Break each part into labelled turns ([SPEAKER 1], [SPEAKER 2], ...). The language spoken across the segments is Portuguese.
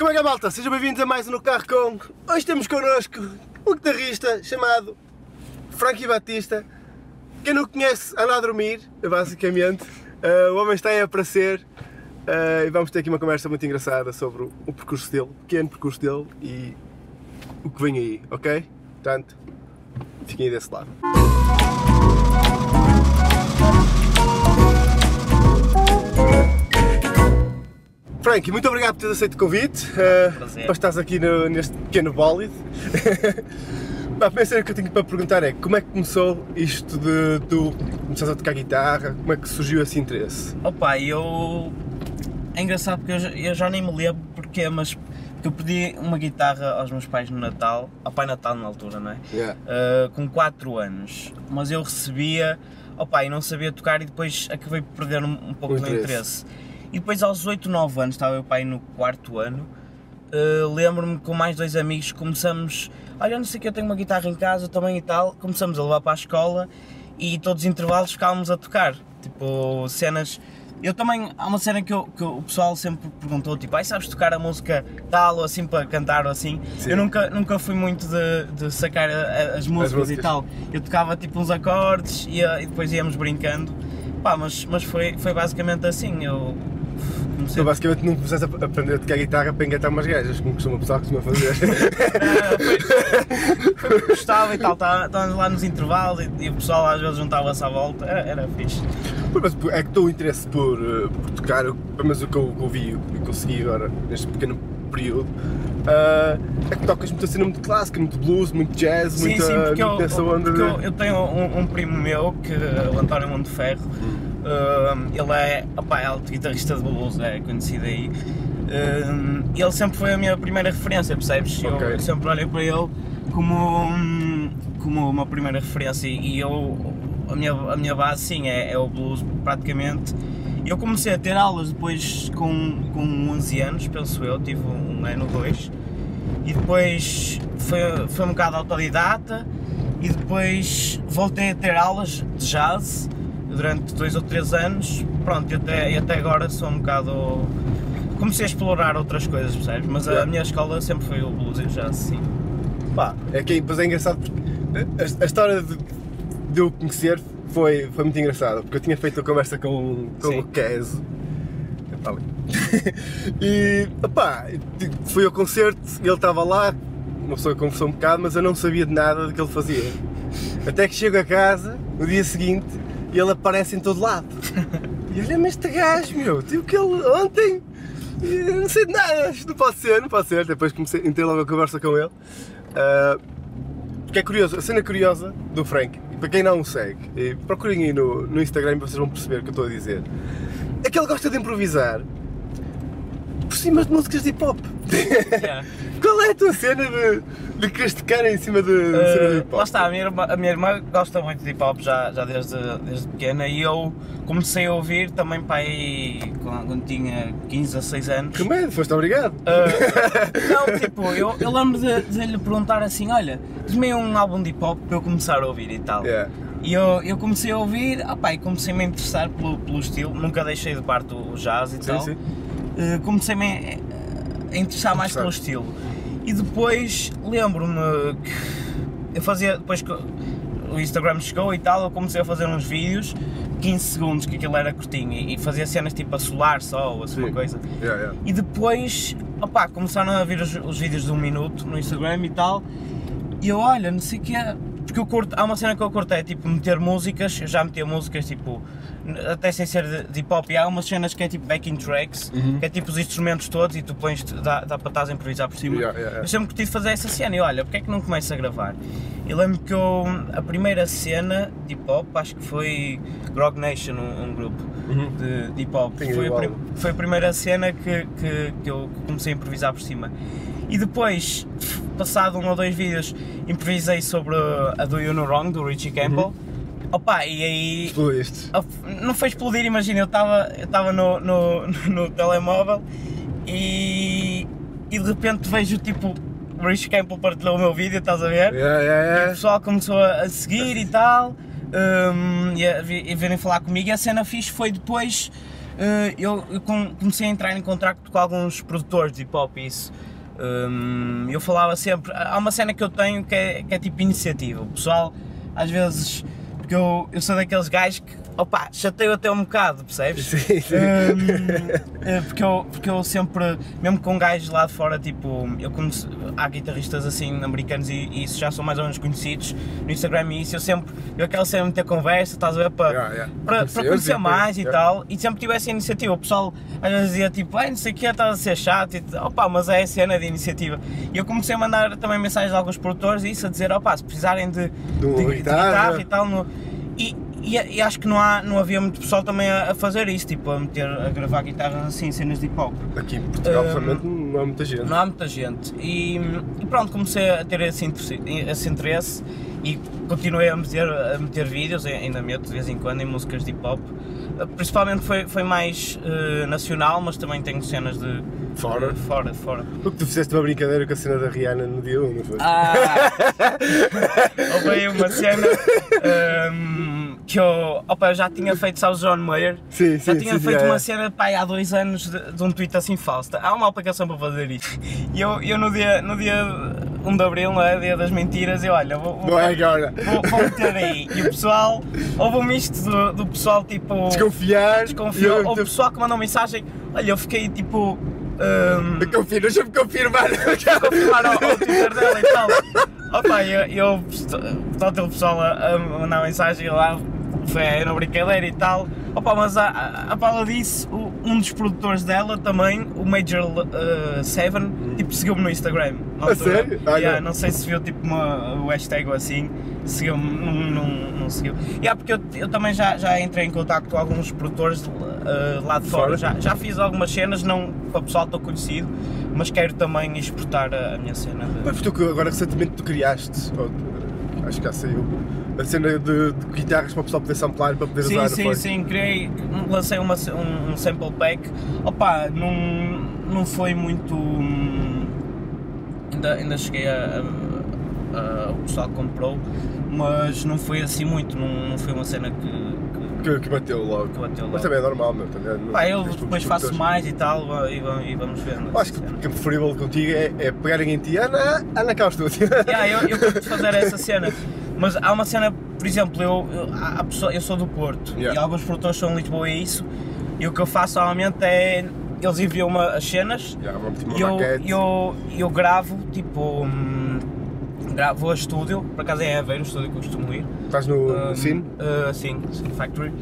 [SPEAKER 1] Como é que é, malta? Sejam bem-vindos a mais um No Carro Com. Hoje temos connosco um guitarrista chamado Frankie Batista. Quem não conhece, anda a dormir, basicamente. Uh, o homem está aí a aparecer uh, e vamos ter aqui uma conversa muito engraçada sobre o, o percurso dele, o pequeno percurso dele e o que vem aí, ok? Portanto, fiquem aí desse lado. Frankie, muito obrigado por teres aceito o convite uh,
[SPEAKER 2] Prazer.
[SPEAKER 1] para estares aqui no- neste pequeno bólide. Pá, a primeira cena que eu tenho para perguntar é como é que começou isto de tu começares a tocar guitarra, como é que surgiu esse interesse?
[SPEAKER 2] Opa, eu. É engraçado porque eu já, eu já nem me lembro porque, mas porque eu pedi uma guitarra aos meus pais no Natal, ao Pai Natal na altura, não é?
[SPEAKER 1] Yeah.
[SPEAKER 2] Uh, com 4 anos, mas eu recebia, opa, e não sabia tocar e depois acabei por perder um, um pouco
[SPEAKER 1] O
[SPEAKER 2] do
[SPEAKER 1] interesse.
[SPEAKER 2] interesse. E depois aos 8, 9 anos, estava o pai no quarto ano, uh, lembro-me com mais dois amigos começamos, olha, não sei que, eu tenho uma guitarra em casa também e tal, começamos a levar para a escola e todos os intervalos ficávamos a tocar, tipo, cenas... Eu também, há uma cena que, eu- que o pessoal sempre perguntou, tipo, ai sabes tocar a música tal ou assim para cantar ou assim?
[SPEAKER 1] Sim.
[SPEAKER 2] Eu nunca, nunca fui muito de, de sacar a- as músicas
[SPEAKER 1] músicas.
[SPEAKER 2] e tal. Eu tocava tipo uns acordes e, e depois íamos brincando. Pá, mas, mas foi, foi basicamente assim. Eu comecei
[SPEAKER 1] Então, basicamente não começaste a aprender a tocar guitarra para engatar umas gajas, como costuma o pessoal costuma fazer.
[SPEAKER 2] Ah, foi- foi porque gostava e tal, tá- estávamos lá nos intervalos e, e o pessoal às vezes juntava-se à volta, era, era fixe.
[SPEAKER 1] Mas é que o teu interesse por, eh, por tocar, mas o que eu, que eu vi, o que eu segui agora, neste pequeno período, ah, é que tocas muita cena muito clássica, muito blues, muito jazz,
[SPEAKER 2] Sim,
[SPEAKER 1] muita,
[SPEAKER 2] sim, eu,
[SPEAKER 1] onda
[SPEAKER 2] eu, eu tenho um, um primo meu, que é o António Monteferro, um, ele é, opá, é alto guitarrista de blues, é conhecido aí. Um, ele sempre foi a minha primeira referência, percebes? Eu-
[SPEAKER 1] Ok.
[SPEAKER 2] Eu, sempre olhei para ele como, um, como uma primeira referência e eu, a minha, a minha base sim é, é o blues praticamente. Eu comecei a ter aulas depois com, com 11 anos, penso eu, tive um ano ou dois e depois foi, foi um bocado autodidata e depois voltei a ter aulas de jazz durante dois ou três anos, pronto, e até, até agora sou um bocado... Comecei a explorar outras coisas, percebes? Mas a
[SPEAKER 1] Yeah.
[SPEAKER 2] minha escola sempre foi o blues e o jazz, sim.
[SPEAKER 1] Pá, é que depois é engraçado porque a, a história de, de eu conhecer foi, foi muito engraçada, porque eu tinha feito a conversa com, com
[SPEAKER 2] Sim.
[SPEAKER 1] o Kes. E opá, fui ao concerto, ele estava lá, uma pessoa conversou um bocado, mas eu não sabia de nada do que ele fazia. Até que chego a casa, no dia seguinte, e ele aparece em todo lado. E olha-me este gajo, meu, tipo que ele ontem. Não sei de nada, não pode ser, não pode ser. Depois comecei, entrei logo a conversa com ele. Ah, porque é curioso, a cena curiosa do Frank, para quem não o segue, procurem aí no, no Instagram e vocês vão perceber o que eu estou a dizer, é que ele gosta de improvisar por cima de músicas de hip hop.
[SPEAKER 2] Yeah.
[SPEAKER 1] Qual é a tua cena de, de tocar em cima de, de cena de
[SPEAKER 2] Uh,
[SPEAKER 1] hip hop?
[SPEAKER 2] lá está, a minha, irmã, a minha irmã gosta muito de hip hop já, já desde, desde pequena e eu comecei a ouvir também para aí quando, tinha 15 a 6 anos.
[SPEAKER 1] Que medo, foste obrigado.
[SPEAKER 2] Uh, não, tipo, eu, eu lembro de, de lhe perguntar assim: olha, diz-me um álbum de hip hop para eu começar a ouvir e tal.
[SPEAKER 1] Yeah.
[SPEAKER 2] E eu, eu comecei a ouvir, opá, e comecei-me a interessar pelo, pelo estilo, nunca deixei de parte o, o jazz e
[SPEAKER 1] Sim,
[SPEAKER 2] tal.
[SPEAKER 1] sim.
[SPEAKER 2] Uh, comecei-me a, a interessar mais pelo estilo. E depois lembro-me que eu fazia, depois que o Instagram chegou e tal, eu comecei a fazer uns vídeos, 15 segundos, que aquilo era curtinho, e, fazia cenas tipo a solar só, ou assim uma coisa.
[SPEAKER 1] Yeah, yeah.
[SPEAKER 2] E depois, opá, começaram a vir os, os vídeos de um minuto no Instagram e tal, e eu, olha, não sei o que é, porque eu curto, há uma cena que eu curto, é tipo meter músicas, eu já metia músicas tipo, até sem ser de, de hip hop, e há umas cenas que é tipo backing tracks,
[SPEAKER 1] Uhum.
[SPEAKER 2] que é tipo os instrumentos todos e tu pões, dá, dá para estás a improvisar por cima.
[SPEAKER 1] Yeah, yeah, yeah.
[SPEAKER 2] Eu sempre curti de fazer essa cena e olha, porque é que não começo a gravar? E lembro que eu, a primeira cena de hip hop, acho que foi Grog Nation, um, um grupo
[SPEAKER 1] Uhum.
[SPEAKER 2] de, de hip hop. Foi a, foi a primeira cena que, que, que eu comecei a improvisar por cima. E depois, passado um ou dois vídeos, improvisei sobre a Do You Know Wrong, do Richie Campbell. Opa, e aí
[SPEAKER 1] Explodiste.
[SPEAKER 2] não foi explodir, imagina, eu estava eu estava no, no, no telemóvel e, e de repente vejo tipo o Rich Campbell partilhou o meu vídeo, estás a ver?
[SPEAKER 1] Yeah,
[SPEAKER 2] E o
[SPEAKER 1] yeah, yeah.
[SPEAKER 2] pessoal começou a seguir e tal, um, e, a, e virem falar comigo. E a cena fixe foi depois eh, eu, eu com- comecei a entrar em contacto com alguns produtores de hip hop e isso. Hum, eu falava sempre, há uma cena que eu tenho que é, que é tipo iniciativa. O pessoal, às vezes, porque eu, eu sou daqueles gajos que, opa, chateio até um bocado, percebes?
[SPEAKER 1] Sim, sim.
[SPEAKER 2] Hum, eh, porque, eu, porque eu sempre, mesmo com gajos lá de fora, tipo, eu conheço, há guitarristas assim americanos e, e isso já são mais ou menos conhecidos no Instagram e isso, eu sempre, eu quero sempre meter conversa, estás a ver, para,
[SPEAKER 1] Yeah, yeah.
[SPEAKER 2] para, para
[SPEAKER 1] Conhecer,
[SPEAKER 2] mais e tal, e sempre tive essa iniciativa. O pessoal às vezes dizia tipo, ai não sei o que, estás a ser chato, e, opa, mas é a cena de iniciativa. E eu comecei a mandar também mensagens a alguns produtores e isso, a dizer, opa, se precisarem de,
[SPEAKER 1] de-
[SPEAKER 2] de
[SPEAKER 1] guitarra.
[SPEAKER 2] guitarra e tal, no- e, e, acho que não, há, não havia muito pessoal também a, a fazer isso, tipo, a meter, a gravar guitarras assim, cenas de hip hop.
[SPEAKER 1] Aqui em Portugal,
[SPEAKER 2] Hum,
[SPEAKER 1] realmente, não há muita gente.
[SPEAKER 2] Não há muita gente. E, e pronto, comecei a ter esse interesse, esse interesse e continuei a meter, a meter vídeos, ainda meto de vez em quando, em músicas de hip hop. Principalmente foi, foi mais eh, nacional, mas também tenho cenas de.
[SPEAKER 1] Fora?
[SPEAKER 2] de fora, fora.
[SPEAKER 1] Porque tu fizeste uma brincadeira com a cena da Rihanna no dia 1, não foi?
[SPEAKER 2] Ah! Houve uma cena ehm, que eu, opa, eu já tinha feito, sabes, John Mayer?
[SPEAKER 1] Sim,
[SPEAKER 2] Já
[SPEAKER 1] sim,
[SPEAKER 2] tinha
[SPEAKER 1] sim,
[SPEAKER 2] feito
[SPEAKER 1] é.
[SPEAKER 2] uma cena pá, há dois anos de, de um tweet assim falso. Há uma aplicação para fazer isto. E eu, eu no, dia, no dia 1 de Abril, não é? Dia das mentiras, eu olha, vou, vou,
[SPEAKER 1] Não é agora.
[SPEAKER 2] vou, vou meter aí. E o pessoal, houve um misto do, do pessoal tipo.
[SPEAKER 1] Desconfiar.
[SPEAKER 2] Desconfiou.
[SPEAKER 1] Eu,
[SPEAKER 2] Houve pessoal que mandou mensagem, olha, eu fiquei tipo.
[SPEAKER 1] eu confio, deixa-me confirmar.
[SPEAKER 2] confirmar ao, ao Twitter dela e tal. Opa, eu, eu portanto, o pessoal a, a mandar mensagem lá, era brincadeira e tal. Opa, mas a, a, a Paula disse, o- um dos produtores dela também, o Major uh, Seven, tipo, seguiu-me no Instagram.
[SPEAKER 1] A
[SPEAKER 2] altura.
[SPEAKER 1] sério? Ah,
[SPEAKER 2] Yeah,
[SPEAKER 1] não.
[SPEAKER 2] não sei se viu tipo uma, o hashtag ou assim, seguiu-me, não, não, não seguiu. Yeah, porque eu, eu também já, já entrei em contato com alguns produtores uh, lá de fora. Já, já fiz algumas cenas, não para o pessoal estou conhecido, mas quero também exportar a, a minha cena. de-
[SPEAKER 1] Mas tu que agora recentemente tu criaste, acho que já saiu, a cena de, de guitarras para o pessoal poder samplar para poder
[SPEAKER 2] Sim,
[SPEAKER 1] usar,
[SPEAKER 2] sim,
[SPEAKER 1] foi?
[SPEAKER 2] sim, criei, lancei uma, um, um sample pack. Opa, não, não foi muito. Ainda, ainda cheguei a, a- a- O pessoal comprou, mas não foi assim muito, não, não foi uma cena que, que,
[SPEAKER 1] Que, bateu logo.
[SPEAKER 2] que bateu lá.
[SPEAKER 1] Mas também é normal, meu. Também, não-
[SPEAKER 2] Pá, eu depois faço mais e tal e, e vamos ver.
[SPEAKER 1] Eu Acho que o que é preferível contigo é, é pegarem em ti, Ana, Ana cá ao estúdio.
[SPEAKER 2] Yeah, eu, eu curto fazer essa cena. Mas há uma cena, por exemplo, eu, eu, pessoa- eu sou do Porto
[SPEAKER 1] Yeah.
[SPEAKER 2] e alguns produtores são de Lisboa e isso. E o que eu faço normalmente é. Eles enviam-me as cenas
[SPEAKER 1] uma
[SPEAKER 2] e eu, eu, eu gravo, tipo. hum, gravo a estúdio, por acaso é Aveiro, o estúdio que eu costumo ir.
[SPEAKER 1] Estás no,
[SPEAKER 2] Um,
[SPEAKER 1] Cine?
[SPEAKER 2] uh, sim, Cine Factory.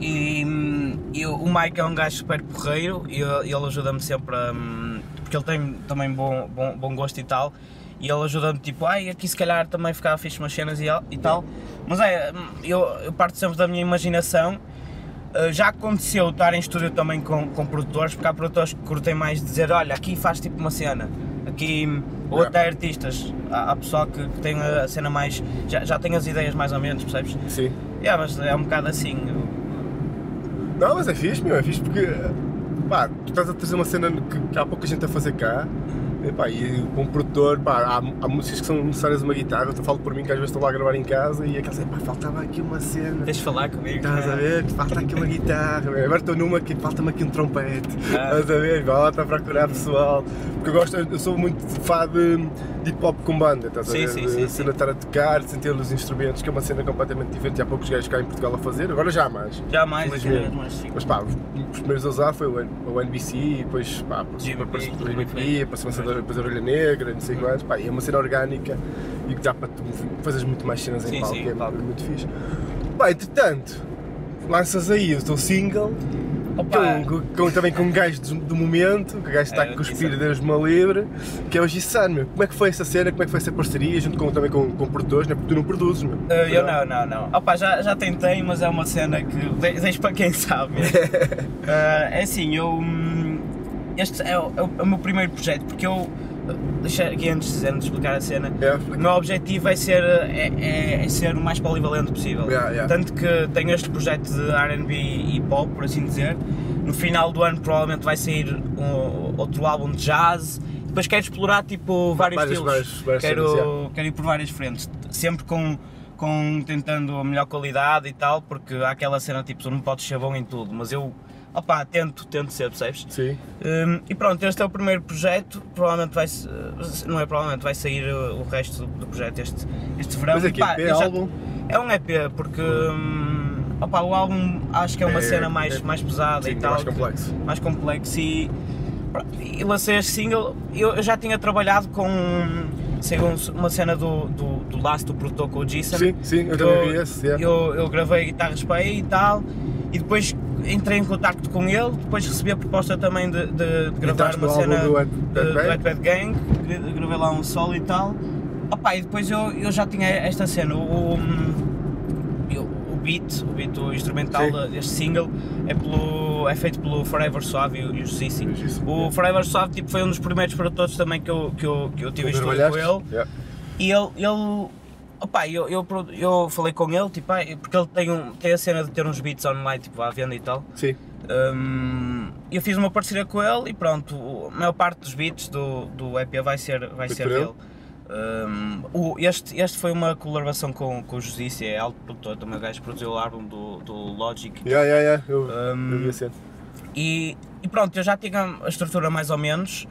[SPEAKER 2] E, hum, e o Mike é um gajo super porreiro e ele ele ajuda-me sempre a. hum, porque ele tem também bom, bom, bom gosto e tal. E ele ajuda-me tipo, ai, aqui se calhar também ficava fixe umas cenas e, e tal. Mas é, eu, eu parto sempre da minha imaginação. Uh, já aconteceu estar em estúdio também com, com produtores, porque há produtores que curtem mais de dizer, olha, aqui faz tipo uma cena, aqui, ou até artistas, há, há pessoal que, que tem a cena mais, já, já tem as ideias mais ou menos, percebes?
[SPEAKER 1] Sim.
[SPEAKER 2] Yeah, mas é um bocado assim.
[SPEAKER 1] Não, mas é fixe, meu, é fixe porque pá, tu estás a trazer uma cena que, que há pouca gente a fazer cá. E, pá, e um produtor, pá, há, há músicas que são necessárias uma guitarra, eu falo por mim que às vezes estou lá a gravar em casa e aquelas pá, faltava aqui uma cena.
[SPEAKER 2] Deixa falar comigo.
[SPEAKER 1] Estás a ver? Falta aqui uma guitarra. meu. Agora estou numa que falta-me aqui um trompete.
[SPEAKER 2] Ah.
[SPEAKER 1] Estás a ver? Volta a procurar pessoal. Porque eu gosto, eu sou muito fã de, de hip hop com banda. Estás
[SPEAKER 2] Sim,
[SPEAKER 1] a ver?
[SPEAKER 2] sim, sim,
[SPEAKER 1] cena
[SPEAKER 2] sim.
[SPEAKER 1] de estar a tocar, sentir os instrumentos, que é uma cena completamente diferente. E há poucos gajos cá em Portugal a fazer. Agora já há mais.
[SPEAKER 2] Já mais,
[SPEAKER 1] Felizmente.
[SPEAKER 2] vez mais sim.
[SPEAKER 1] Mas pá, os os primeiros a usar foi o, N- o NBC e depois pá, passou o depois a depois a Orelha Negra, não sei quantos, pá, e é uma cena orgânica e que dá para tu fazeres muito mais cenas
[SPEAKER 2] Sim,
[SPEAKER 1] em palco, é
[SPEAKER 2] palco.
[SPEAKER 1] muito fixe. Pá, entretanto, lanças aí o teu single, com, com- também com um gajo do, do momento, que o gajo está
[SPEAKER 2] É,
[SPEAKER 1] a cuspir. Deus me livre, que é o Gissan, meu. Como é que foi essa cena, como é que foi essa parceria, junto com, também com, com produtores, né? porque tu não produzes, meu.
[SPEAKER 2] Uh, eu não, não, não. Opa, já, já tentei, mas é uma cena que de- deixo para quem sabe. Uh, é assim, eu. hum, Este é é o- é o meu primeiro projeto, porque eu. Uh, Deixa aqui antes de, antes de explicar a cena.
[SPEAKER 1] É,
[SPEAKER 2] O meu objetivo é ser, é, é- é ser o mais polivalente possível.
[SPEAKER 1] Yeah, yeah.
[SPEAKER 2] Tanto que tenho este projeto de RB e pop, por assim dizer. No final do ano provavelmente vai sair um- outro álbum de jazz. Depois quero explorar tipo vários
[SPEAKER 1] Várias-
[SPEAKER 2] estilos.
[SPEAKER 1] várias- várias
[SPEAKER 2] quero,
[SPEAKER 1] cenas, yeah.
[SPEAKER 2] quero ir por várias frentes. Sempre com, com tentando a melhor qualidade e tal, porque há aquela cena tipo, tu não podes ser bom em tudo, mas eu Opá, tento, tento ser, percebes?
[SPEAKER 1] Sim.
[SPEAKER 2] Um, e pronto, este é o primeiro projeto, provavelmente vai não é provavelmente, vai sair o, resto do, projeto este, este verão.
[SPEAKER 1] Mas aqui,
[SPEAKER 2] Pá,
[SPEAKER 1] EP,
[SPEAKER 2] já,
[SPEAKER 1] álbum?
[SPEAKER 2] É um EP, porque opa, o álbum acho que é uma
[SPEAKER 1] É-
[SPEAKER 2] cena mais,
[SPEAKER 1] é-
[SPEAKER 2] mais pesada
[SPEAKER 1] Sim,
[SPEAKER 2] e
[SPEAKER 1] é
[SPEAKER 2] tal.
[SPEAKER 1] mais complexo.
[SPEAKER 2] mais complexo e, e lancei este single. Eu, eu já tinha trabalhado com um- uma cena do, do, do Last, do produtor com o Jason.
[SPEAKER 1] Sim, sim, eu também vi esse. yeah.
[SPEAKER 2] Eu, eu gravei guitarras para aí e tal, e depois entrei em contacto com ele, depois recebi a proposta também de, de- de gravar uma cena
[SPEAKER 1] do Wet-
[SPEAKER 2] Bad Gang, gra- gravei lá um solo e tal. Opa, e depois eu, eu já tinha esta cena, o, o beat, o beat o instrumental
[SPEAKER 1] Sim.
[SPEAKER 2] deste single é, pelo, é feito pelo Forever Suave e o, e o Sissi.
[SPEAKER 1] O.
[SPEAKER 2] Forever Suave tipo, foi um dos primeiros produtores também que eu, que eu, que eu tive em estúdio com ele.
[SPEAKER 1] Yeah.
[SPEAKER 2] E ele, ele opá, eu, eu, eu falei com ele, tipo, ah, porque ele tem, um, tem a cena de ter uns beats online, tipo, à venda e tal.
[SPEAKER 1] Sim.
[SPEAKER 2] Hum, eu fiz uma parceria com ele e pronto, a maior parte dos beats do, do EP vai ser, vai
[SPEAKER 1] Foi
[SPEAKER 2] ser dele. Hum, o, este, este foi uma colaboração com, com o Justiça, é alto produtor, também o gajo produziu o álbum do, do Logic.
[SPEAKER 1] Yeah, yeah, yeah. Eu,
[SPEAKER 2] Um,
[SPEAKER 1] eu vi a cena.
[SPEAKER 2] E, e pronto, eu já tinha a estrutura mais ou menos.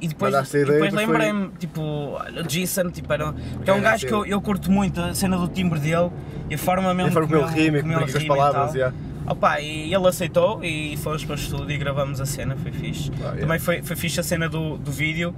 [SPEAKER 2] E depois, e depois
[SPEAKER 1] depois foi-
[SPEAKER 2] lembrei-me, tipo, o Jason, tipo, era, porque é um gajo que eu, eu curto muito, a cena do timbre dele e a forma mesmo
[SPEAKER 1] E a forma como ele rima,
[SPEAKER 2] como
[SPEAKER 1] com as
[SPEAKER 2] rima e
[SPEAKER 1] palavras.
[SPEAKER 2] tal.
[SPEAKER 1] yeah.
[SPEAKER 2] Opa, e ele aceitou e fomos para o estúdio e gravamos a cena, foi fixe.
[SPEAKER 1] Ah, yeah.
[SPEAKER 2] Também foi, foi fixe a cena do, do vídeo,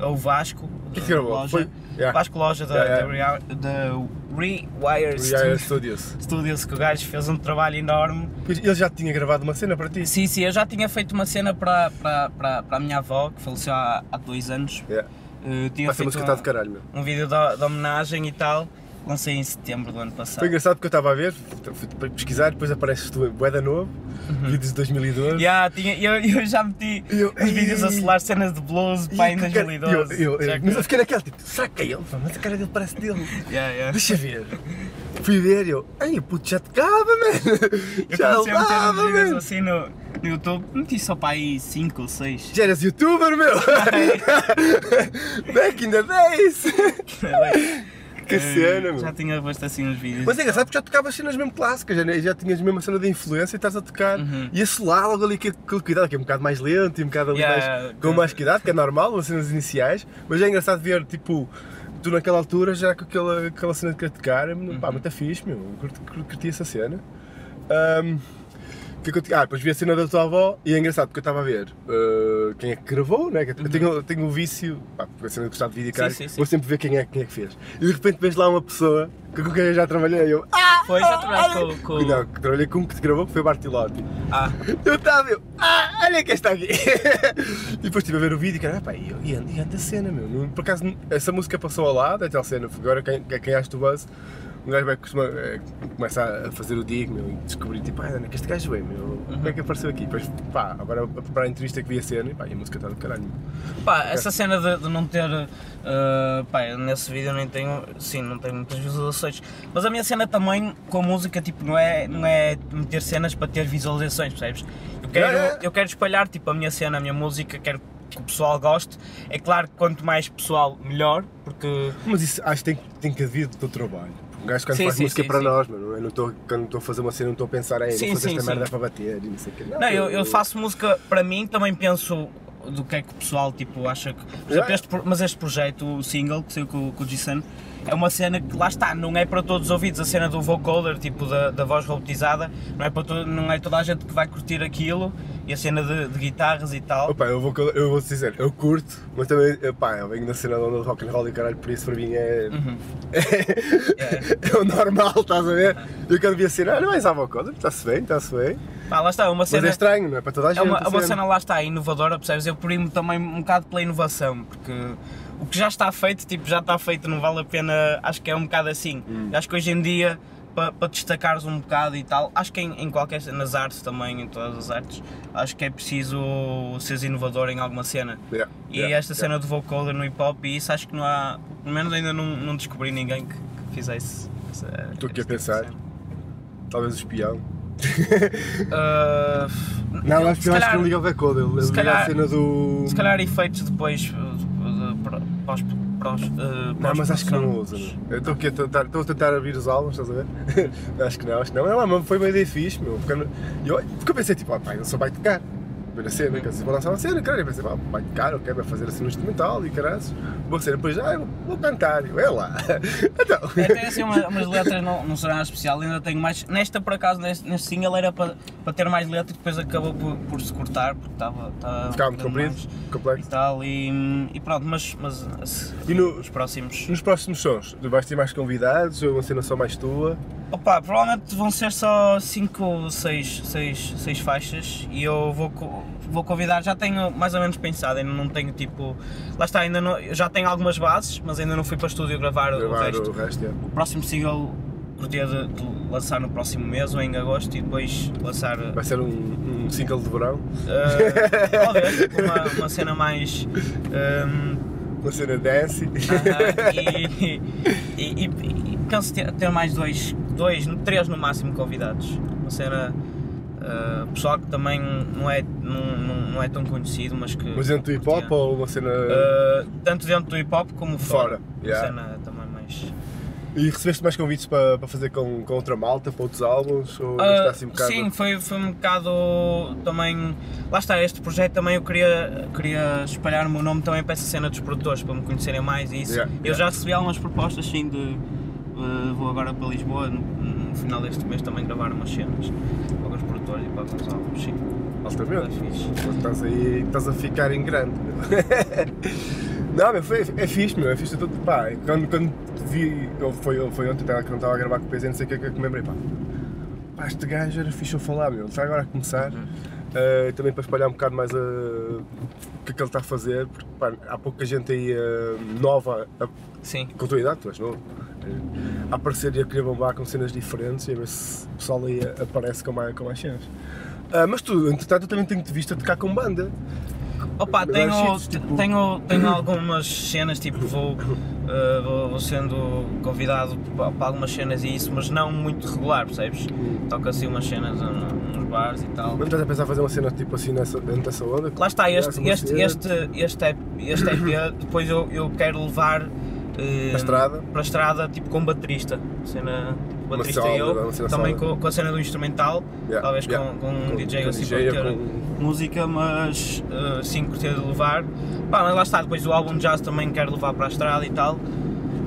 [SPEAKER 2] o Vasco,
[SPEAKER 1] Que gravou?
[SPEAKER 2] loja,
[SPEAKER 1] Foi- yeah.
[SPEAKER 2] Vasco Loja da,
[SPEAKER 1] Yeah,
[SPEAKER 2] da, Rewire
[SPEAKER 1] Yeah,
[SPEAKER 2] Studios,
[SPEAKER 1] Studios.
[SPEAKER 2] Studios, que o gajo fez um trabalho enorme.
[SPEAKER 1] Ele já tinha gravado uma cena para ti.
[SPEAKER 2] Sim, sim, eu já tinha feito uma cena para, para, para, para a minha avó, que faleceu há, há dois anos.
[SPEAKER 1] Yeah.
[SPEAKER 2] Uh, tinha
[SPEAKER 1] Essa
[SPEAKER 2] feito uma-
[SPEAKER 1] está de caralho, meu.
[SPEAKER 2] um vídeo de, de homenagem e tal. Lancei em setembro do ano passado.
[SPEAKER 1] Foi engraçado porque eu estava a ver, fui pesquisar, depois apareces tu, Boeda Novo, vídeos de 2012.
[SPEAKER 2] Uhum. Yeah, tinha, eu, eu já meti
[SPEAKER 1] Eu-
[SPEAKER 2] os vídeos a celular cenas de blues pá, em
[SPEAKER 1] E que cara-
[SPEAKER 2] 2012.
[SPEAKER 1] Eu, eu, eu,
[SPEAKER 2] que-
[SPEAKER 1] mas eu fiquei naquela, tipo, será que é ele? Mas a cara dele parece dele.
[SPEAKER 2] Yeah, yeah.
[SPEAKER 1] Deixa ver. Fui ver e eu, ai, o puto já tocava, mano.
[SPEAKER 2] Eu
[SPEAKER 1] Já
[SPEAKER 2] comecei a meter uns vídeos assim no, no YouTube, meti só para aí 5 ou 6.
[SPEAKER 1] Já eras youtuber, meu. Back in the days. Que cena, meu.
[SPEAKER 2] Já tinha posto assim uns vídeos.
[SPEAKER 1] Mas é engraçado porque já tocavas cenas mesmo clássicas, já, já tinhas mesmo a cena de influência e estás a tocar.
[SPEAKER 2] Uhum.
[SPEAKER 1] E a solar logo ali com aquele cuidado, que é um bocado mais lento e um bocado ali
[SPEAKER 2] Yeah,
[SPEAKER 1] mais, com mais cuidado, que é normal, nas cenas iniciais. Mas é engraçado ver, tipo, tu naquela altura já com aquela, aquela cena de tocar,
[SPEAKER 2] Uhum.
[SPEAKER 1] pá, muito fixe, meu. Curti, curti, essa cena. Ahm, que que eu te- ah, depois vi a cena da tua avó e é engraçado porque eu estava a ver uh, quem é que gravou, né? que Eu tenho, eu tenho o vício, pá, porque a cena de gostar de vídeo, cara,
[SPEAKER 2] Uhum. sim, sim.
[SPEAKER 1] vou sempre ver quem é, quem é que fez. E de repente vês lá uma pessoa com quem eu já trabalhei e eu, ah!
[SPEAKER 2] Foi, já trabalhaste com, com...
[SPEAKER 1] Não, que trabalhei com um que te gravou que foi o Bartilotti.
[SPEAKER 2] Ah,
[SPEAKER 1] Eu estava, eu, ah, olha quem está aqui! e depois estive a ver o vídeo e cara, ah, pá, e eu, e anda, e anda a cena, meu. Por acaso, essa música passou ao lado, é tal cena, agora quem, quem, quem acha o buzz, um gajo vai costuma, eh, começa a fazer o dig, meu, e descobrir, tipo, ah, onde é que este gajo veio, meu? Como é que apareceu aqui? Depois, pá, agora a preparar a entrevista que vi a cena, e pá, e a música está do caralho.
[SPEAKER 2] pá, essa cena de, de não ter. uh, pá, eu nesse vídeo nem tenho. Sim, não tenho muitas visualizações. Mas a minha cena também com a música, tipo, não é, não é meter cenas para ter visualizações, percebes? Eu quero,
[SPEAKER 1] yeah.
[SPEAKER 2] eu quero espalhar, tipo, a minha cena, a minha música, quero que o pessoal goste. É claro que quanto mais pessoal, melhor, porque.
[SPEAKER 1] Mas isso acho que tem, tem que vir do teu trabalho. Um gajo quando
[SPEAKER 2] Sim,
[SPEAKER 1] faz
[SPEAKER 2] sim,
[SPEAKER 1] música
[SPEAKER 2] sim,
[SPEAKER 1] para nós, mano, eu não estou, quando estou a fazer uma cena, não estou a pensar, ei,
[SPEAKER 2] Sim,
[SPEAKER 1] vou fazer esta merda para bater e não sei o quê.
[SPEAKER 2] Não, eu, eu faço música para mim, também penso do que é que o pessoal tipo, acha que. Por exemplo, este mas este projeto, o single que saiu com, com o G-Sun, é uma cena que lá está, não é para todos os ouvidos. A cena do vocoder, tipo da, da voz robotizada, não é, para to- não é toda a gente que vai curtir aquilo. E a cena de, de guitarras e tal.
[SPEAKER 1] Opa, eu vou, eu vou te dizer, eu curto, mas também, pá, eu venho da cena da onda de rock and roll e caralho, por isso para mim é.
[SPEAKER 2] Uhum.
[SPEAKER 1] é o normal, estás a ver? Eu quando vi a cena, olha, mais à vocoder, está-se bem, está-se bem.
[SPEAKER 2] Pá, lá está, é uma
[SPEAKER 1] Mas
[SPEAKER 2] cena.
[SPEAKER 1] é estranho, não é para toda a
[SPEAKER 2] É
[SPEAKER 1] gente.
[SPEAKER 2] uma,
[SPEAKER 1] a
[SPEAKER 2] é uma cena lá está, inovadora, percebes? Eu primo também um bocado pela inovação, porque o que já está feito, tipo, já está feito, não vale a pena, acho que é um bocado assim.
[SPEAKER 1] Hum.
[SPEAKER 2] Acho que hoje em dia, para pa destacares um bocado e tal, acho que em, em qualquer, nas artes também, em todas as artes, acho que é preciso seres inovador em alguma cena.
[SPEAKER 1] Yeah,
[SPEAKER 2] E
[SPEAKER 1] yeah,
[SPEAKER 2] esta cena do vocoder no hip hop, e isso acho que não há, pelo menos ainda não, não descobri ninguém que, que fizesse. essa-
[SPEAKER 1] Estou aqui a pensar. Talvez o espião.
[SPEAKER 2] Ah,
[SPEAKER 1] Não, acho que
[SPEAKER 2] se
[SPEAKER 1] eu acho que
[SPEAKER 2] calhar-
[SPEAKER 1] liga o vocoder, liga
[SPEAKER 2] calhar-
[SPEAKER 1] a cena do.
[SPEAKER 2] Se calhar efeitos depois, de- de- para os. Para os, uh,
[SPEAKER 1] Não, mas acho que não usa, meu. Eu estou aqui a tentar, estou a tentar abrir os álbuns, estás a ver? acho que não, acho que não. Não, mas foi uma ideia fixe, meu. Porque eu, porque eu pensei, tipo, ah, pá, ele só vai tocar. Primeira cena, que eu vou lançar uma cena, cara. Eu pensei, pá, ok, vai fazer assim um instrumental e caras. Vou ser depois, ah, eu vou, cantar. Eu, é lá. então.
[SPEAKER 2] Até assim, uma, umas letras não, não nada especial, ainda tenho mais. Nesta, por acaso, neste, neste single era para, para ter mais letra e depois acabou por, por se cortar, porque estava. estava
[SPEAKER 1] Ficava muito comprido,
[SPEAKER 2] mais E
[SPEAKER 1] complexo.
[SPEAKER 2] tal, e, e pronto, mas, mas se-
[SPEAKER 1] E no-
[SPEAKER 2] os próximos.
[SPEAKER 1] Nos próximos sons, vais ter mais convidados ou uma cena só mais tua?
[SPEAKER 2] Opa, provavelmente vão ser só 5 ou 6 seis, seis faixas e eu vou, vou convidar, já tenho mais ou menos pensado, ainda não tenho tipo. Lá está, ainda não, já tenho algumas bases, mas ainda não fui para o estúdio gravar, o
[SPEAKER 1] Gravar
[SPEAKER 2] resto.
[SPEAKER 1] o resto, é.
[SPEAKER 2] O próximo single curtia de, de lançar no próximo mês ou em agosto e depois lançar.
[SPEAKER 1] Vai ser um, um single de verão,
[SPEAKER 2] eh, talvez uma, uma cena mais. ehm,
[SPEAKER 1] uma cena dance.
[SPEAKER 2] aham, e, e, e, e penso ter, ter mais dois, dois, três no máximo convidados. Uma cena. eh, pessoal que também não é, não, não, é tão conhecido, mas que.
[SPEAKER 1] Mas dentro do hip hop ou uma cena.
[SPEAKER 2] Eh, tanto dentro do hip hop como fora.
[SPEAKER 1] Fora, yeah.
[SPEAKER 2] Uma cena também mais.
[SPEAKER 1] E recebeste mais convites para, para fazer com, com outra malta, para outros álbuns? Ou
[SPEAKER 2] Ah,
[SPEAKER 1] está assim um bocado.
[SPEAKER 2] Sim, foi, foi um bocado também. Lá está, este projeto também eu queria, queria espalhar o meu nome também para essa cena dos produtores, para me conhecerem mais e isso.
[SPEAKER 1] Yeah,
[SPEAKER 2] eu
[SPEAKER 1] yeah.
[SPEAKER 2] já recebi algumas propostas sim de. Eh, vou agora para Lisboa no, no final deste mês também gravar umas cenas para alguns produtores e para alguns álbuns, sim. É
[SPEAKER 1] Altamente. Mas Estás aí, estás a ficar em grande. Não, meu, foi, é fixe, meu, é fixe tudo. Pá, quando, quando vi, ou foi, ou foi ontem, quando estava a gravar com o PZ, não sei o que, é que eu me lembrei, pá. Pá, este gajo era fixe a falar, meu, está agora a começar. Eh, também para espalhar um bocado mais a, o que é que ele está a fazer, porque pá, há pouca gente aí eh, nova, a-
[SPEAKER 2] Sim.
[SPEAKER 1] com a tua idade, tu és novo, eh, a aparecer e a querer bombar com cenas diferentes e a ver se o pessoal aí aparece com mais, com mais cenas. Ah, mas tu, entretanto, eu também tenho-te visto a tocar com banda.
[SPEAKER 2] Opa,
[SPEAKER 1] Mas
[SPEAKER 2] tenho,
[SPEAKER 1] sítios, tipo-
[SPEAKER 2] tenho, tenho algumas cenas, tipo, vou, eh, vou, vou sendo convidado para, algumas cenas e isso, mas não muito regular, percebes? Toco assim umas cenas nos bares e tal.
[SPEAKER 1] Não estás a pensar em fazer uma cena tipo assim nessa, dentro dessa onda?
[SPEAKER 2] Lá está, este, este, este, este, EP, este EP depois eu, eu quero levar eh,
[SPEAKER 1] Para a estrada?
[SPEAKER 2] para a estrada, tipo com baterista. Cena,
[SPEAKER 1] Uma
[SPEAKER 2] baterista
[SPEAKER 1] solo,
[SPEAKER 2] eu, também com, com a cena do instrumental,
[SPEAKER 1] Yeah,
[SPEAKER 2] talvez
[SPEAKER 1] yeah.
[SPEAKER 2] com, com um
[SPEAKER 1] Com-
[SPEAKER 2] DJ
[SPEAKER 1] com
[SPEAKER 2] assim
[SPEAKER 1] DJ
[SPEAKER 2] para
[SPEAKER 1] ou
[SPEAKER 2] ter música, mas eh, sim curtia de levar. Pá, lá está, depois o álbum jazz também quero levar para a estrada e tal,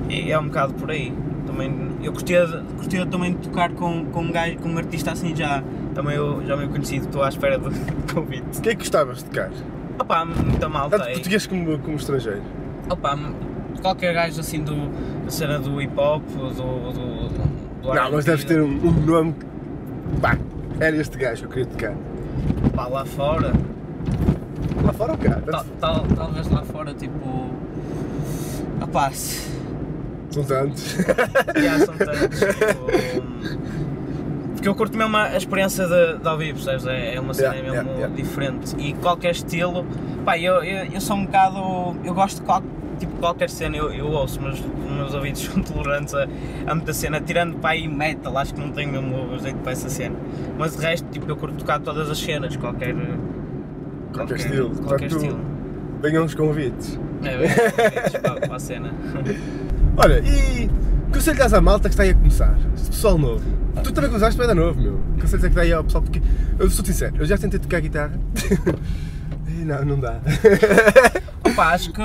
[SPEAKER 2] e é um bocado por aí. Também, eu curtia, curtia também de tocar com, com, um gajo, com um artista assim já, também eu, já meio conhecido, estou à espera do convite.
[SPEAKER 1] O que é que gostavas de tocar?
[SPEAKER 2] Opa, muita malta
[SPEAKER 1] Tanto português como, como estrangeiro.
[SPEAKER 2] Opa, qualquer gajo assim do, da cena do hip hop, do. do, do,
[SPEAKER 1] Não, mas deves ter um, um nome. Pá, era este gajo que eu queria tocar.
[SPEAKER 2] Pá, lá fora.
[SPEAKER 1] Lá fora ou cá?
[SPEAKER 2] Tal, tal- talvez lá fora, tipo. Se-
[SPEAKER 1] São tantos.
[SPEAKER 2] já são tantos. tipo, porque eu curto mesmo a experiência de, de ouvir, percebes? É, é uma cena
[SPEAKER 1] Yeah,
[SPEAKER 2] mesmo
[SPEAKER 1] yeah, yeah.
[SPEAKER 2] diferente. E qualquer estilo. Pá, eu, eu, eu sou um bocado. Eu gosto de qual, tipo, qualquer cena eu, eu ouço, mas os meus ouvidos são tolerantes a, a muita cena. Tirando para aí metal, acho que não tenho mesmo o jeito para essa cena. Mas de resto, tipo, eu curto tocar todas as cenas, qualquer.
[SPEAKER 1] Qualquer estilo.
[SPEAKER 2] Qualquer estilo.
[SPEAKER 1] Venham os convites.
[SPEAKER 2] É, bem, convites para, para a cena.
[SPEAKER 1] Olha, e dás à malta que está aí a começar? Pessoal novo. Tu também começaste bem da novo, meu. Que conselho é que dá aí ao pessoal? Porque eu sou sincero, eu já tentei tocar guitarra. não, não dá.
[SPEAKER 2] Opa, acho que,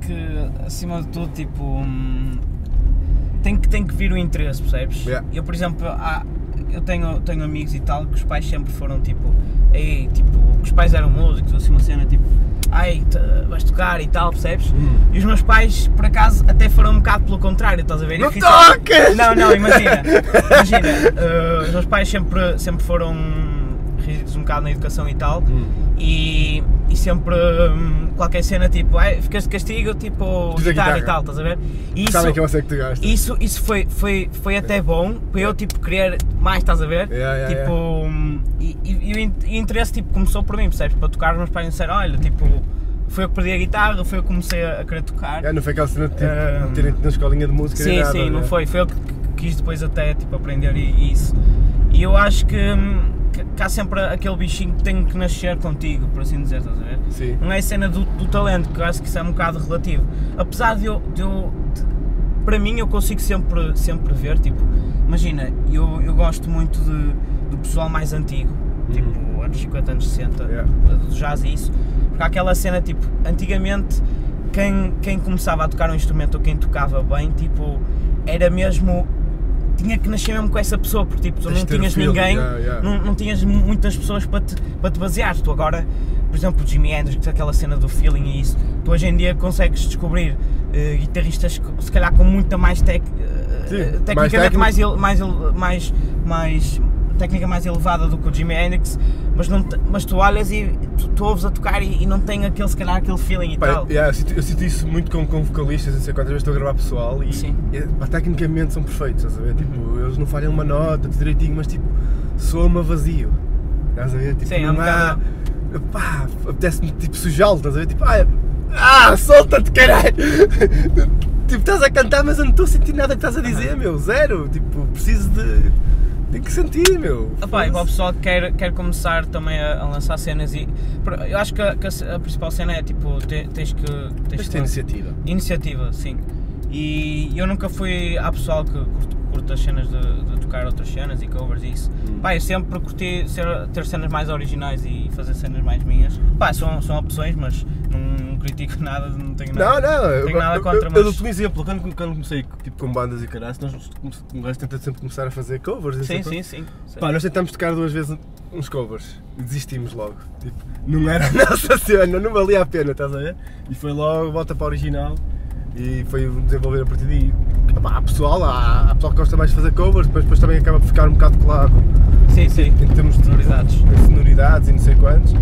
[SPEAKER 2] que acima de tudo, tipo, hum, tem, que, tem que vir o interesse, percebes?
[SPEAKER 1] Yeah.
[SPEAKER 2] Eu, por exemplo, há- eu tenho, tenho amigos e tal que os pais sempre foram tipo, ei, tipo, que os pais eram músicos, assim, uma cena tipo, ai, vais tocar e tal, percebes?
[SPEAKER 1] Hum.
[SPEAKER 2] E os meus pais, por acaso, até foram um bocado pelo contrário, estás a ver?
[SPEAKER 1] Não tocas!
[SPEAKER 2] Não, não, imagina, imagina, eh, os meus pais sempre, sempre foram rígidos um bocado na educação e tal,
[SPEAKER 1] Hum.
[SPEAKER 2] e, e sempre hum, qualquer cena tipo, ai, ficas de castigo, tipo, guitarra,
[SPEAKER 1] guitarra.
[SPEAKER 2] e tal, estás a ver? E isso,
[SPEAKER 1] Sabem que eu sei que tu gostas.
[SPEAKER 2] isso, isso foi, foi, foi até bom para eu tipo querer mais, estás a ver?
[SPEAKER 1] Yeah, yeah,
[SPEAKER 2] tipo, hum, E, e- e o in- o interesse tipo, começou por mim, percebes? Para tocar, os meus pais disseram, olha, tipo, foi eu que perdi a guitarra, foi eu que comecei a, querer tocar.
[SPEAKER 1] É, não foi aquela cena de tipo,
[SPEAKER 2] Ah,
[SPEAKER 1] terem na escolinha de música
[SPEAKER 2] Sim,
[SPEAKER 1] nada,
[SPEAKER 2] sim, não
[SPEAKER 1] né?
[SPEAKER 2] foi. Foi eu que quis depois até tipo, aprender isso. E eu acho que, hum, há sempre aquele bichinho que tem que nascer contigo, por assim dizer, estás a ver?
[SPEAKER 1] Sim.
[SPEAKER 2] Não é a cena do, do talento, que eu acho que isso é um bocado relativo. Apesar de eu. De eu de- para mim, eu consigo sempre, sempre ver, tipo, imagina, eu, eu gosto muito de, do pessoal mais antigo, tipo, anos 50, anos 60,
[SPEAKER 1] Yeah.
[SPEAKER 2] do jazz e isso, porque há aquela cena, tipo, antigamente, quem, quem começava a tocar um instrumento ou quem tocava bem, tipo, era mesmo. Tinha que nascer mesmo com essa pessoa, porque tipo, tu
[SPEAKER 1] Tens
[SPEAKER 2] não tinhas
[SPEAKER 1] feeling,
[SPEAKER 2] ninguém,
[SPEAKER 1] yeah, yeah.
[SPEAKER 2] Não, não tinhas mu- muitas pessoas para te, para te basear. Tu agora, por exemplo, o Jimi Hendrix, aquela cena do feeling e isso, tu hoje em dia consegues descobrir eh, guitarristas se calhar com muita mais tec,
[SPEAKER 1] mais
[SPEAKER 2] tecnicamente mais, mais, mais, mais técnica mais elevada do que o Jimi Hendrix, mas, não mas tu olhas e tu, tu ouves a tocar e, e não tem aquele, se calhar, aquele feeling e
[SPEAKER 1] Pá,
[SPEAKER 2] tal.
[SPEAKER 1] yeah, eu, sinto, eu sinto isso muito com, com vocalistas, não sei quantas vezes estou a gravar pessoal e,
[SPEAKER 2] Sim.
[SPEAKER 1] e, pá, tecnicamente são perfeitos, estás a ver? Tipo, eles não falham uma nota, direitinho, mas tipo, soa-me vazio. Estás a ver? Tipo,
[SPEAKER 2] Sim, é um
[SPEAKER 1] não há.
[SPEAKER 2] bocado-
[SPEAKER 1] Pá, apetece-me tipo sujá-lo, estás a ver? Tipo, ah, ah solta-te caralho! tipo, estás a cantar, mas eu não estou a sentir nada que estás a dizer, meu, zero. Tipo, preciso de. Tenho que sentir, meu.
[SPEAKER 2] Ah pá, e para o pessoal que quer, quer começar também a, a lançar cenas e eu acho que a, que a- principal cena é tipo te- tens que tens que-
[SPEAKER 1] ter iniciativa.
[SPEAKER 2] iniciativa, sim. E eu nunca fui há pessoal que curte as cenas de, de tocar outras cenas e covers e isso.
[SPEAKER 1] Hum.
[SPEAKER 2] Pá, eu sempre curti ser, ter cenas mais originais e fazer cenas mais minhas. Pá, são, são opções, mas não, não critico nada, não tenho
[SPEAKER 1] Não,
[SPEAKER 2] nada.
[SPEAKER 1] não, eu,
[SPEAKER 2] tenho nada
[SPEAKER 1] eu-
[SPEAKER 2] contra,
[SPEAKER 1] eu,
[SPEAKER 2] mas-
[SPEAKER 1] eu dou-te um exemplo, quando, quando comecei tipo, com bandas e caralho, nós um gajo tenta sempre começar a fazer covers
[SPEAKER 2] Sim, sim, sim. sim.
[SPEAKER 1] Pá, nós tentámos tocar duas vezes uns covers e desistimos logo. Tipo, não era a nossa cena, não valia a pena, estás a ver? E foi logo, volta para o original e foi desenvolver a partir daí. Pá, há pessoal, há, há pessoal que gosta mais de fazer covers, depois, depois também acaba por ficar um bocado colado
[SPEAKER 2] sim, sim.
[SPEAKER 1] em termos de
[SPEAKER 2] Sonoridades.
[SPEAKER 1] em sonoridades e não sei quantos.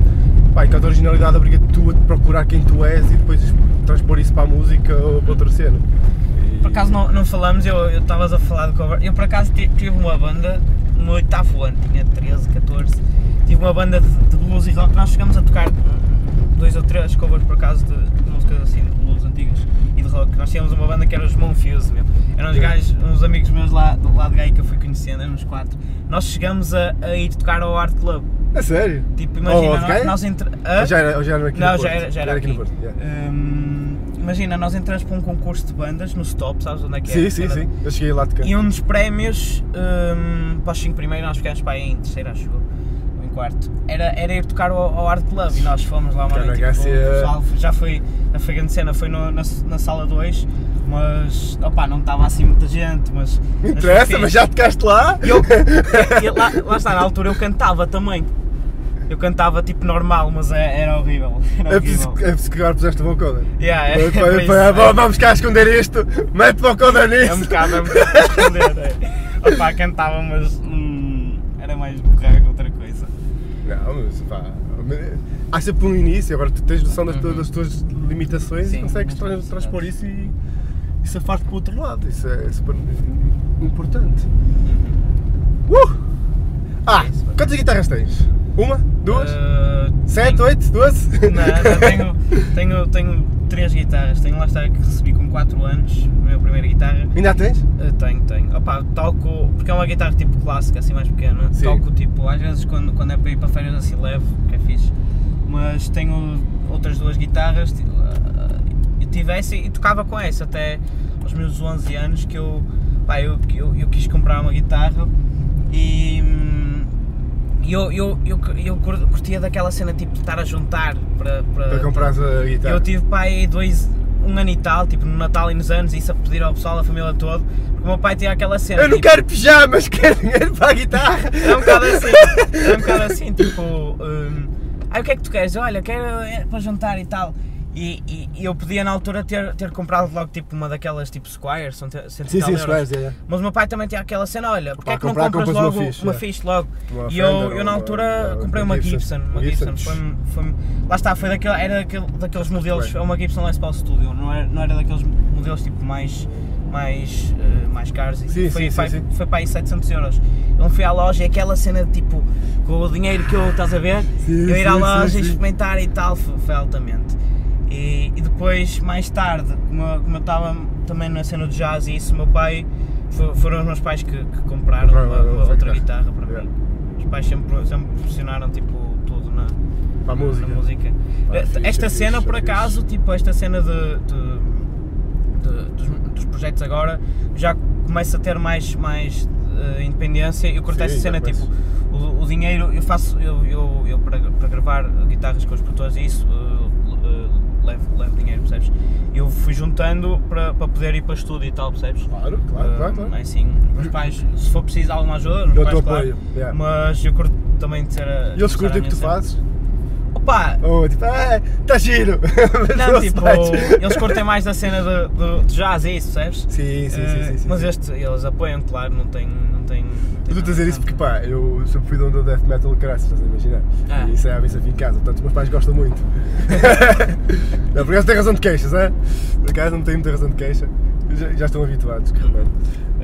[SPEAKER 1] Pá, enquanto a originalidade obriga tu a procurar quem tu és e depois transpor isso para a música ou para outra cena. E-
[SPEAKER 2] Por acaso não, não falamos, eu estavas a falar de cover. Eu por acaso ti- tive uma banda no oitavo ano, tinha 13, 14. Tive uma banda de, de blues e rock. Nós chegamos a tocar dois ou três covers por acaso de, de músicas assim, de blues antigas de rock. Nós tínhamos uma banda que era os Monfuse, meu. Eram uns gajos, uns amigos meus lá, do lado de Gaia que eu fui conhecendo, éramos quatro. Nós chegamos a, a ir tocar ao Art Club.
[SPEAKER 1] A sério?
[SPEAKER 2] Tipo,
[SPEAKER 1] Oh,
[SPEAKER 2] imagina,
[SPEAKER 1] de
[SPEAKER 2] nós, nós?
[SPEAKER 1] Ou já era, já era aqui no
[SPEAKER 2] Não,
[SPEAKER 1] Porto?
[SPEAKER 2] já era, já era
[SPEAKER 1] aqui no
[SPEAKER 2] aqui.
[SPEAKER 1] Porto. yeah.
[SPEAKER 2] Hum, imagina, nós entramos para um concurso de bandas no Stop, sabes onde é que é?
[SPEAKER 1] Sim, sim,
[SPEAKER 2] Era-
[SPEAKER 1] sim. Eu cheguei lá de cá.
[SPEAKER 2] E um dos prémios hum, para os 5 primeiros, nós ficámos para aí em terceiro, acho eu, quarto, era, era ir tocar ao, ao Art Club e nós fomos lá uma
[SPEAKER 1] Cá
[SPEAKER 2] noite. Tipo, o já foi, a foi grande cena, foi no- na, na sala 2, mas opá, não estava assim muita gente, mas.
[SPEAKER 1] Não interessa, mas já tocaste lá?
[SPEAKER 2] Eu, lá, lá está, na altura eu cantava também. Eu cantava tipo normal, mas é- era horrível. Era
[SPEAKER 1] É preciso,
[SPEAKER 2] horrível.
[SPEAKER 1] é preciso que agora puseste o vocoder.
[SPEAKER 2] Yeah, é, é
[SPEAKER 1] Vamos cá esconder isto, mete vocoder
[SPEAKER 2] É um
[SPEAKER 1] nisso.
[SPEAKER 2] é um bocado a esconder. É. Opá, cantava, mas hum, era mais que outra coisa.
[SPEAKER 1] Não, mas pá, há sempre um início, agora tu tens noção das, tuas-
[SPEAKER 2] Uhum.
[SPEAKER 1] das tuas limitações
[SPEAKER 2] Sim,
[SPEAKER 1] e consegues transpor isso e, e safar-te para o outro lado, isso é super importante. Uh! Ah,
[SPEAKER 2] É
[SPEAKER 1] quantas guitarras tens? Uma? Duas?
[SPEAKER 2] Uh,
[SPEAKER 1] Sete? Oito? Doze?
[SPEAKER 2] Não, não, tenho, tenho, tenho três guitarras. Tenho lá está que recebi com 4 anos, a minha primeira guitarra.
[SPEAKER 1] Ainda a tens?
[SPEAKER 2] Uh, tenho, tenho. Opa, toco, porque é uma guitarra tipo clássica, assim mais pequena.
[SPEAKER 1] Sim.
[SPEAKER 2] Toco tipo, às vezes quando, quando é para ir para férias assim leve, que é fixe. Mas tenho outras duas guitarras. Eu tive essa e tocava com essa até aos meus 11 anos que eu, pá, eu, eu, eu quis comprar uma guitarra e. e eu, eu, eu, eu cur- curtia daquela cena tipo de estar a juntar para, para,
[SPEAKER 1] Para comprares a guitarra.
[SPEAKER 2] eu tive pai dois, um ano e tal, tipo no Natal e nos anos, e isso a pedir ao pessoal, a família toda, porque o meu pai tinha aquela cena.
[SPEAKER 1] Eu não
[SPEAKER 2] tipo,
[SPEAKER 1] quero pijamas, quero dinheiro para a guitarra.
[SPEAKER 2] Era um bocado assim, era um bocado assim, tipo, hum, ai o que é que tu queres? Olha, quero é, para jantar e tal. E, e- e eu podia na altura ter, ter comprado logo tipo uma daquelas tipo Squires, são cento
[SPEAKER 1] Sim, sim,
[SPEAKER 2] euros.
[SPEAKER 1] Squares, é, é.
[SPEAKER 2] Mas o meu pai também tinha aquela cena, olha, porque é que não
[SPEAKER 1] comprar,
[SPEAKER 2] compras
[SPEAKER 1] compras uma
[SPEAKER 2] logo uma
[SPEAKER 1] é.
[SPEAKER 2] fixe logo?
[SPEAKER 1] Uma
[SPEAKER 2] e eu, eu na altura
[SPEAKER 1] uma-
[SPEAKER 2] comprei
[SPEAKER 1] uma
[SPEAKER 2] uma
[SPEAKER 1] Gibson.
[SPEAKER 2] Uma
[SPEAKER 1] Uma
[SPEAKER 2] Gibson,
[SPEAKER 1] Gibson.
[SPEAKER 2] foi, foi, lá está, foi daquele, era daquele, daqueles modelos, é uma Gibson Les Paul Studio, não era, não era daqueles modelos tipo mais, mais, eh, mais caros, e
[SPEAKER 1] Sim,
[SPEAKER 2] foi,
[SPEAKER 1] sim,
[SPEAKER 2] foi,
[SPEAKER 1] sim,
[SPEAKER 2] foi para aí 700 euros. Eu fui à loja e aquela cena de tipo, com o dinheiro que eu, estás a ver, eu ir à loja e experimentar e tal, foi, foi altamente. E, e depois, mais tarde, como eu, como eu estava também na cena de jazz e isso, o meu pai, fo- foram os meus pais que, que compraram uma,
[SPEAKER 1] uma
[SPEAKER 2] outra
[SPEAKER 1] guitarra.
[SPEAKER 2] guitarra para
[SPEAKER 1] Yeah.
[SPEAKER 2] mim. Os pais sempre, sempre proporcionaram tipo tudo na,
[SPEAKER 1] Para a música.
[SPEAKER 2] na música.
[SPEAKER 1] Pá,
[SPEAKER 2] Eh,
[SPEAKER 1] fixe,
[SPEAKER 2] esta
[SPEAKER 1] fixe,
[SPEAKER 2] cena, por
[SPEAKER 1] fixe.
[SPEAKER 2] acaso, tipo, esta cena de, de- de- dos, dos projetos agora já começa a ter mais, mais eh, independência. Eu curto esta
[SPEAKER 1] já
[SPEAKER 2] cena, tipo, o, o dinheiro, eu faço, eu, eu, eu para, para gravar guitarras com os produtores e isso, eh, levo, levo dinheiro, percebes? Eu fui juntando para, para poder ir para estúdio e tal, percebes?
[SPEAKER 1] Claro, claro,
[SPEAKER 2] Eh,
[SPEAKER 1] claro, claro.
[SPEAKER 2] é Assim, os pais, se for preciso alguma ajuda, os
[SPEAKER 1] Eu
[SPEAKER 2] pais, claro,
[SPEAKER 1] apoio. yeah.
[SPEAKER 2] mas eu curto também de ser a.
[SPEAKER 1] E eles curtem o que tu fazes?
[SPEAKER 2] Opa!
[SPEAKER 1] Ou tipo, ah, está giro!
[SPEAKER 2] Não, tipo, eles curtem mais da cena de, de, de jazz e isso, percebes?
[SPEAKER 1] Sim, sim, sim,
[SPEAKER 2] Eh,
[SPEAKER 1] sim, sim,
[SPEAKER 2] Mas este, eles apoiam, claro, não tem. Tem, tem
[SPEAKER 1] estou a dizer isso porque pá, eu sempre fui dono do death metal caralho, estás a imaginar?
[SPEAKER 2] Ah.
[SPEAKER 1] E isso é a vez aqui em casa, portanto os meus pais gostam muito. não, por acaso tem razão de queixas, é? Por acaso não tem muita razão de queixa, já, já estão habituados, que remédio.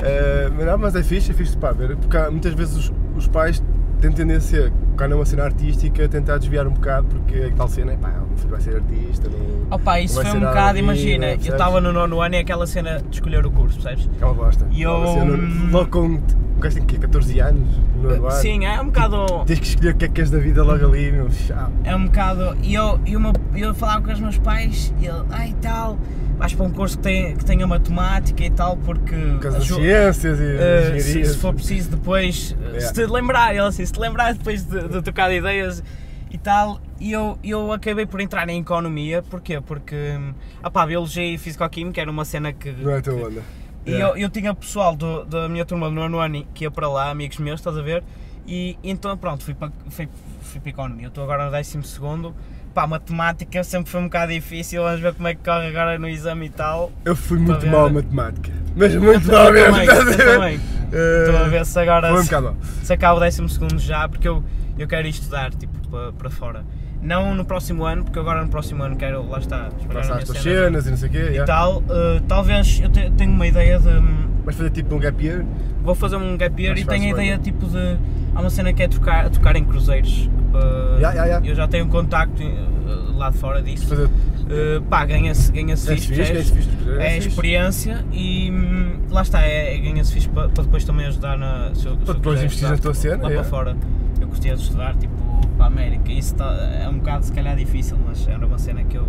[SPEAKER 1] Eh, mas não, mas é fixe, é fixe pá, ver, porque há- muitas vezes os, os pais têm tendência, quando é uma cena artística, a tentar desviar um bocado, porque a tal cena é pá, o meu filho vai ser artista, não,
[SPEAKER 2] Opa, isso
[SPEAKER 1] não vai
[SPEAKER 2] foi um bocado,
[SPEAKER 1] vida,
[SPEAKER 2] imagina, eu estava no nono ano e aquela cena de escolher o curso, percebes?
[SPEAKER 1] É uma bosta.
[SPEAKER 2] E eu-
[SPEAKER 1] Assim, não- logo com gajo tem quê? 14 anos? No ano?
[SPEAKER 2] Sim, é um bocado.
[SPEAKER 1] Tens que escolher o que é que queres da vida logo ali, meu. Chá.
[SPEAKER 2] É um bocado. E eu, e uma, eu falava com os meus pais e ele, ai tal, vais para um curso que, tem, que tenha matemática e tal, porque.
[SPEAKER 1] Por causa das ciências e
[SPEAKER 2] Uh, se, se for preciso depois, uh,
[SPEAKER 1] Yeah.
[SPEAKER 2] se te lembrar, ele assim, se te lembrar depois de, de trocar de ideias e tal, e eu, eu acabei por entrar em economia, porquê? Porque, hum, opá, biologia e fisicoquímica era uma cena que...
[SPEAKER 1] Não é a tua onda.
[SPEAKER 2] E eu, eu tinha pessoal do, da minha turma do nono ano que ia para lá, amigos meus, estás a ver? E então pronto, fui para, fui, fui para economia, eu estou agora no décimo segundo, pá, matemática sempre foi um bocado difícil, vamos ver como é que corre agora no exame e tal.
[SPEAKER 1] Eu fui muito
[SPEAKER 2] ver.
[SPEAKER 1] mal a matemática. Mas muito
[SPEAKER 2] Eu
[SPEAKER 1] mal mesmo.
[SPEAKER 2] também, eu também. Estou a ver se agora
[SPEAKER 1] Foi um
[SPEAKER 2] se, se acaba o décimo segundo já, porque eu, eu quero ir estudar, tipo, para, para fora. Não no próximo ano, porque agora no próximo ano quero, lá está,
[SPEAKER 1] Passar as tuas
[SPEAKER 2] cena
[SPEAKER 1] cenas e não sei o quê.
[SPEAKER 2] e
[SPEAKER 1] yeah.
[SPEAKER 2] tal. eh, talvez eu te- tenho uma ideia de...
[SPEAKER 1] Vais fazer tipo um gap year?
[SPEAKER 2] Vou fazer um gap year
[SPEAKER 1] Mas
[SPEAKER 2] e tenho a
[SPEAKER 1] bem,
[SPEAKER 2] ideia
[SPEAKER 1] não?
[SPEAKER 2] tipo de. Há uma cena que é tocar, tocar em cruzeiros. Uh,
[SPEAKER 1] ya, ya.
[SPEAKER 2] Eu já tenho um contacto uh, lá de fora disso.
[SPEAKER 1] Fazer.
[SPEAKER 2] Uh, pá, ganha-se ganha
[SPEAKER 1] É
[SPEAKER 2] fixe,
[SPEAKER 1] fixe, é fixe. É
[SPEAKER 2] é experiência e hum, lá está, é, é ganha-se fixe para, para depois também ajudar na. Se eu, se eu
[SPEAKER 1] depois investir na tua cena,
[SPEAKER 2] Lá
[SPEAKER 1] é.
[SPEAKER 2] para fora. Eu gostaria de estudar tipo para a América. Isso tá- é um bocado se calhar difícil, mas era uma cena que eu,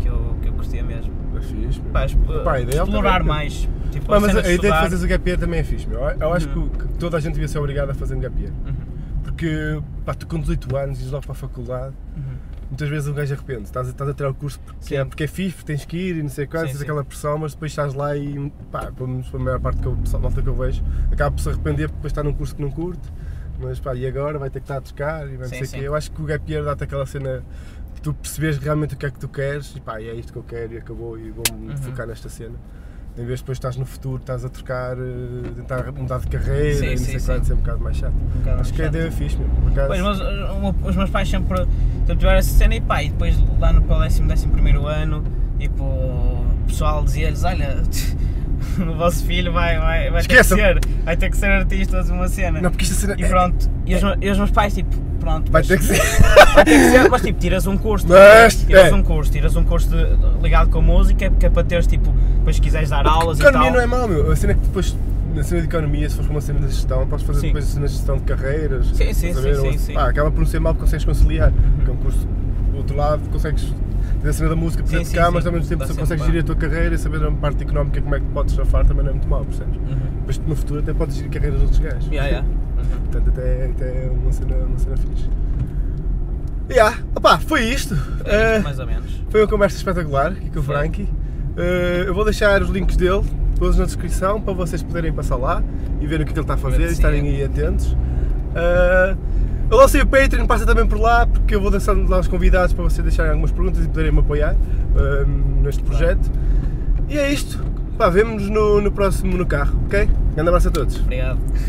[SPEAKER 2] que eu, que eu gostia mesmo.
[SPEAKER 1] É fixe.
[SPEAKER 2] Pá,
[SPEAKER 1] Pá, a é
[SPEAKER 2] explorar mais. Tipo,
[SPEAKER 1] Pá, mas
[SPEAKER 2] cena
[SPEAKER 1] a ideia de fazeres o gap year também é fixe, meu. Eu- Eu acho que
[SPEAKER 2] Uhum.
[SPEAKER 1] o- que toda a gente devia ser obrigada a fazer um gap year.
[SPEAKER 2] Uhum,
[SPEAKER 1] Porque, pá, tu com 18 anos ires logo para a faculdade,
[SPEAKER 2] uhum.
[SPEAKER 1] muitas vezes um gajo arrepende. Estás, a- estás a tirar o curso porque, é, porque é fixe, tens que ir e não sei quanto,
[SPEAKER 2] Sim,
[SPEAKER 1] tens aquela pressão, mas depois estás lá e, pá, pelo menos para a maior parte que pessoal, malta que eu vejo, acaba por se arrepender porque depois está num curso que não curte, mas pá, e agora vai ter que estar a trocar e vai
[SPEAKER 2] Sim,
[SPEAKER 1] sei o
[SPEAKER 2] sim.
[SPEAKER 1] quê. Eu acho que o gap year dá-te aquela cena que tu percebes realmente o que é que tu queres e pá, e é isto que eu quero e acabou e vou-me
[SPEAKER 2] Uhum.
[SPEAKER 1] focar nesta cena. Em vez de depois estás no futuro, estás a trocar, eh, tentar mudar de carreira
[SPEAKER 2] Sim,
[SPEAKER 1] e não
[SPEAKER 2] sim,
[SPEAKER 1] sei
[SPEAKER 2] sim.
[SPEAKER 1] quanto, é um bocado mais chato.
[SPEAKER 2] Um bocado
[SPEAKER 1] Acho que a
[SPEAKER 2] chato.
[SPEAKER 1] ideia é fixe, meu. Por acaso,
[SPEAKER 2] Pois, meu- os meus pais sempre, sempre tiveram essa cena e pá, e depois lá no para o décimo, décimo primeiro ano, tipo, o pessoal dizia-lhes, olha, o vosso filho vai, vai, vai ter que ser, vai ter que ser artista de uma cena.
[SPEAKER 1] Não, porque isto é cena-
[SPEAKER 2] E pronto, e os, me- e os meus pais tipo, pronto,
[SPEAKER 1] vai
[SPEAKER 2] mas-
[SPEAKER 1] ter que ser.
[SPEAKER 2] vai ter que ser, mas tipo, tiras um curso,
[SPEAKER 1] Mas,
[SPEAKER 2] tiras
[SPEAKER 1] é.
[SPEAKER 2] um curso, tiras um curso de- ligado com música, que é para teres tipo, depois se quiseres dar aulas e
[SPEAKER 1] Economia
[SPEAKER 2] tal.
[SPEAKER 1] não é mau, meu. A cena é que depois, na cena de economia, se fores para uma cena de gestão, podes fazer
[SPEAKER 2] Sim.
[SPEAKER 1] depois a cena de gestão de carreiras.
[SPEAKER 2] Sim, sim,
[SPEAKER 1] a
[SPEAKER 2] sim, sim,
[SPEAKER 1] Ou-
[SPEAKER 2] sim.
[SPEAKER 1] Acaba por não ser mau porque consegues conciliar. Porque é um curso, do outro lado, consegues a cena da música, poder
[SPEAKER 2] Sim,
[SPEAKER 1] tocar,
[SPEAKER 2] sim.
[SPEAKER 1] mas ao mesmo tempo consegues
[SPEAKER 2] para-
[SPEAKER 1] gerir a tua carreira e saber a parte económica como é que podes safar também não é muito mau, percebes?
[SPEAKER 2] Uhum.
[SPEAKER 1] Mas no futuro até podes gerir carreiras de outros gajos.
[SPEAKER 2] Yeah, yeah. Uhum.
[SPEAKER 1] Portanto, até, até é uma cena, uma cena fixe. Yeah. Opá, foi isto. Eh,
[SPEAKER 2] isto, mais ou menos.
[SPEAKER 1] foi uma conversa espetacular aqui com o
[SPEAKER 2] Foi.
[SPEAKER 1] Frankie. Eh, eu vou deixar os links dele todos na descrição para vocês poderem passar lá e verem o que, ele está a fazer e estarem aí atentos. Eh, o Patreon, passa também por lá porque eu vou deixando lá os convidados para vocês deixarem algumas perguntas e poderem me apoiar eh, neste projeto. E é isto. Pá, vemo-nos no, no próximo no carro, ok? Grande abraço a todos.
[SPEAKER 2] Obrigado.